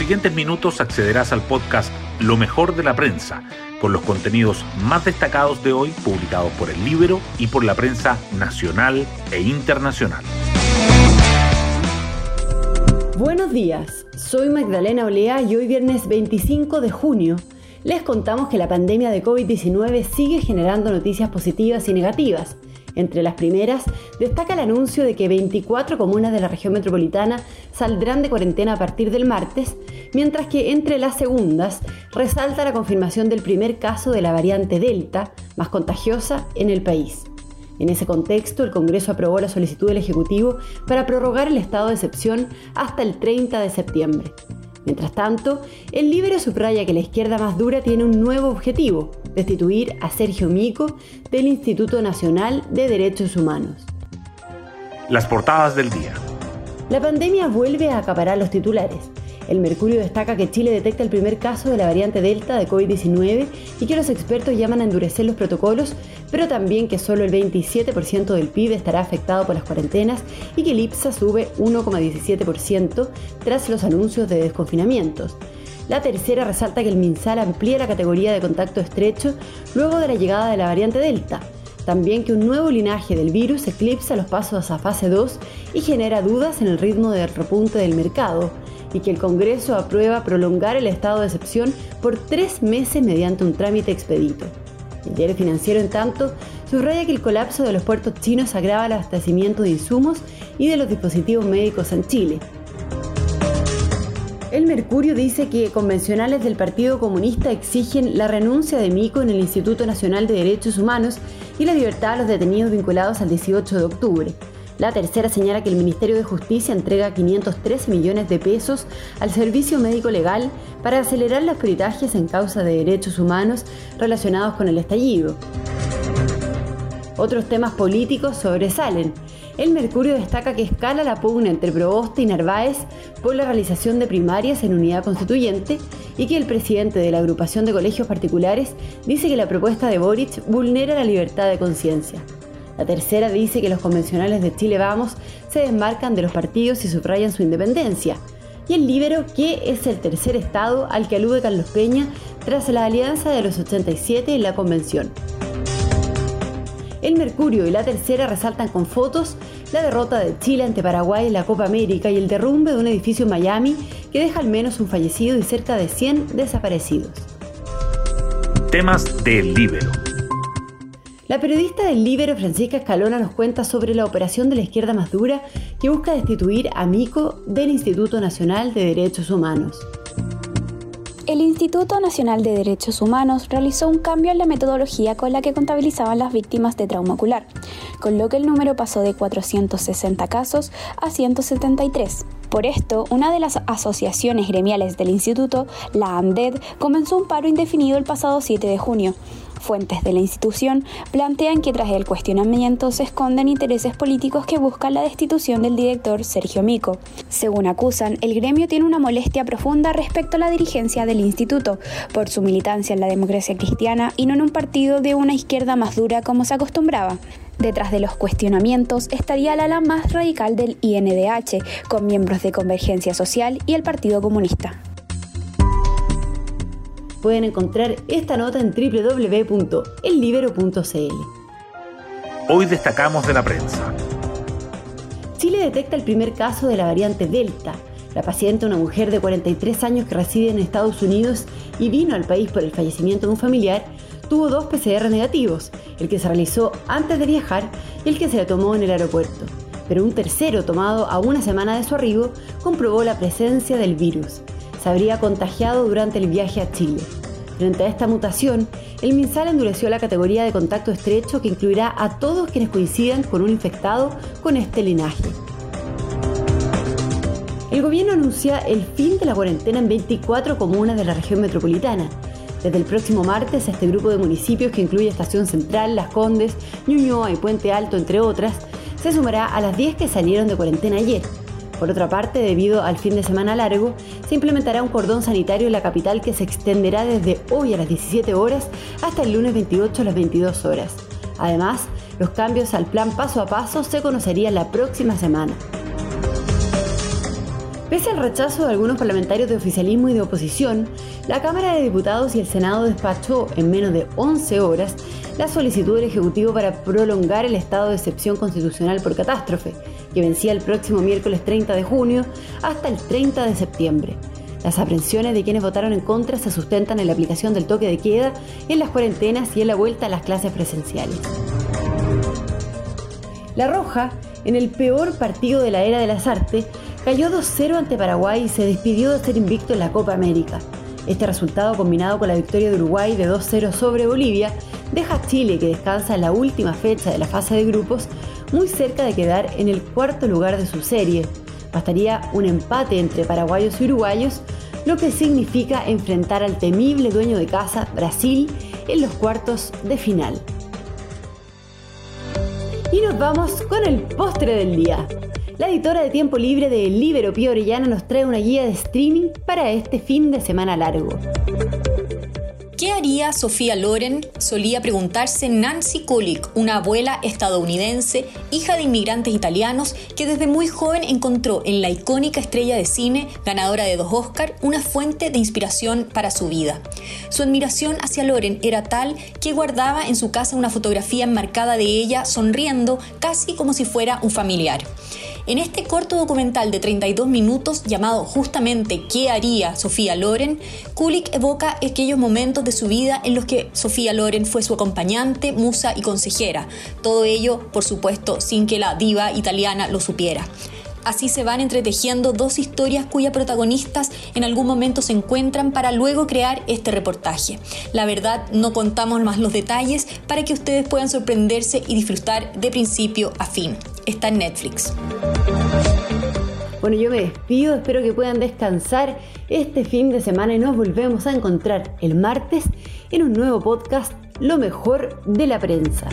siguientes minutos accederás al podcast Lo mejor de la prensa, con los contenidos más destacados de hoy publicados por el Libro y por la prensa nacional e internacional. Buenos días, soy Magdalena Olea y hoy viernes 25 de junio les contamos que la pandemia de COVID-19 sigue generando noticias positivas y negativas. Entre las primeras, destaca el anuncio de que 24 comunas de la región metropolitana saldrán de cuarentena a partir del martes, mientras que entre las segundas resalta la confirmación del primer caso de la variante Delta, más contagiosa en el país. En ese contexto, el Congreso aprobó la solicitud del Ejecutivo para prorrogar el estado de excepción hasta el 30 de septiembre. Mientras tanto, el Libro subraya que la izquierda más dura tiene un nuevo objetivo, destituir a Sergio Mico del Instituto Nacional de Derechos Humanos. Las portadas del día. La pandemia vuelve a acaparar los titulares. El Mercurio destaca que Chile detecta el primer caso de la variante Delta de COVID-19 y que los expertos llaman a endurecer los protocolos, pero también que solo el 27% del PIB estará afectado por las cuarentenas y que el IPSA sube 1,17% tras los anuncios de desconfinamientos. La tercera resalta que el MinSal amplía la categoría de contacto estrecho luego de la llegada de la variante Delta. También que un nuevo linaje del virus eclipsa los pasos a fase 2 y genera dudas en el ritmo de repunte del mercado y que el Congreso aprueba prolongar el estado de excepción por tres meses mediante un trámite expedito. El diario financiero, en tanto, subraya que el colapso de los puertos chinos agrava el abastecimiento de insumos y de los dispositivos médicos en Chile. El Mercurio dice que convencionales del Partido Comunista exigen la renuncia de Mico en el Instituto Nacional de Derechos Humanos y la libertad a los detenidos vinculados al 18 de octubre. La tercera señala que el Ministerio de Justicia entrega 513 millones de pesos al Servicio Médico Legal para acelerar los peritajes en causa de derechos humanos relacionados con el estallido. Otros temas políticos sobresalen. El Mercurio destaca que escala la pugna entre Proboste y Narváez por la realización de primarias en unidad constituyente y que el presidente de la agrupación de colegios particulares dice que la propuesta de Boric vulnera la libertad de conciencia. La tercera dice que los convencionales de Chile Vamos se desmarcan de los partidos y subrayan su independencia. Y el Libero, que es el tercer estado al que alude Carlos Peña tras la alianza de los 87 en la convención. El Mercurio y la tercera resaltan con fotos la derrota de Chile ante Paraguay en la Copa América y el derrumbe de un edificio en Miami que deja al menos un fallecido y cerca de 100 desaparecidos. Temas del Libero. La periodista del Libero, Francisca Escalona, nos cuenta sobre la operación de la izquierda más dura que busca destituir a Mico del Instituto Nacional de Derechos Humanos. El Instituto Nacional de Derechos Humanos realizó un cambio en la metodología con la que contabilizaban las víctimas de trauma ocular, con lo que el número pasó de 460 casos a 173. Por esto, una de las asociaciones gremiales del instituto, la ANDED, comenzó un paro indefinido el pasado 7 de junio, Fuentes de la institución plantean que tras el cuestionamiento se esconden intereses políticos que buscan la destitución del director Sergio Mico. Según acusan, el gremio tiene una molestia profunda respecto a la dirigencia del instituto, por su militancia en la democracia cristiana y no en un partido de una izquierda más dura como se acostumbraba. Detrás de los cuestionamientos estaría el ala más radical del INDH, con miembros de Convergencia Social y el Partido Comunista. Pueden encontrar esta nota en www.ellibero.cl. Hoy destacamos de la prensa. Chile detecta el primer caso de la variante Delta. La paciente, una mujer de 43 años que reside en Estados Unidos y vino al país por el fallecimiento de un familiar, tuvo dos PCR negativos, el que se realizó antes de viajar y el que se le tomó en el aeropuerto. Pero un tercero tomado a una semana de su arribo comprobó la presencia del virus se habría contagiado durante el viaje a Chile. Frente a esta mutación, el MinSal endureció la categoría de contacto estrecho que incluirá a todos quienes coincidan con un infectado con este linaje. El gobierno anuncia el fin de la cuarentena en 24 comunas de la región metropolitana. Desde el próximo martes, este grupo de municipios, que incluye Estación Central, Las Condes, Ñuñoa y Puente Alto, entre otras, se sumará a las 10 que salieron de cuarentena ayer. Por otra parte, debido al fin de semana largo, se implementará un cordón sanitario en la capital que se extenderá desde hoy a las 17 horas hasta el lunes 28 a las 22 horas. Además, los cambios al plan paso a paso se conocerían la próxima semana. Pese al rechazo de algunos parlamentarios de oficialismo y de oposición, la Cámara de Diputados y el Senado despachó en menos de 11 horas la solicitud del Ejecutivo para prolongar el estado de excepción constitucional por catástrofe, que vencía el próximo miércoles 30 de junio hasta el 30 de septiembre. Las aprensiones de quienes votaron en contra se sustentan en la aplicación del toque de queda, en las cuarentenas y en la vuelta a las clases presenciales. La Roja, en el peor partido de la era de las artes, cayó 2-0 ante Paraguay y se despidió de ser invicto en la Copa América. Este resultado, combinado con la victoria de Uruguay de 2-0 sobre Bolivia, deja a Chile, que descansa en la última fecha de la fase de grupos, muy cerca de quedar en el cuarto lugar de su serie. Bastaría un empate entre paraguayos y uruguayos, lo que significa enfrentar al temible dueño de casa, Brasil, en los cuartos de final. Y nos vamos con el postre del día. La editora de tiempo libre de Libero Pío Orellana nos trae una guía de streaming para este fin de semana largo. ¿Qué haría Sofía Loren? Solía preguntarse Nancy Kulik, una abuela estadounidense, hija de inmigrantes italianos, que desde muy joven encontró en la icónica estrella de cine, ganadora de dos Oscar, una fuente de inspiración para su vida. Su admiración hacia Loren era tal que guardaba en su casa una fotografía enmarcada de ella sonriendo, casi como si fuera un familiar. En este corto documental de 32 minutos llamado justamente ¿Qué haría Sofía Loren?, Kulik evoca aquellos momentos de su vida en los que Sofía Loren fue su acompañante, musa y consejera. Todo ello, por supuesto, sin que la diva italiana lo supiera. Así se van entretejiendo dos historias cuyas protagonistas en algún momento se encuentran para luego crear este reportaje. La verdad, no contamos más los detalles para que ustedes puedan sorprenderse y disfrutar de principio a fin. Está en Netflix. Bueno, yo me despido, espero que puedan descansar este fin de semana y nos volvemos a encontrar el martes en un nuevo podcast, Lo mejor de la prensa.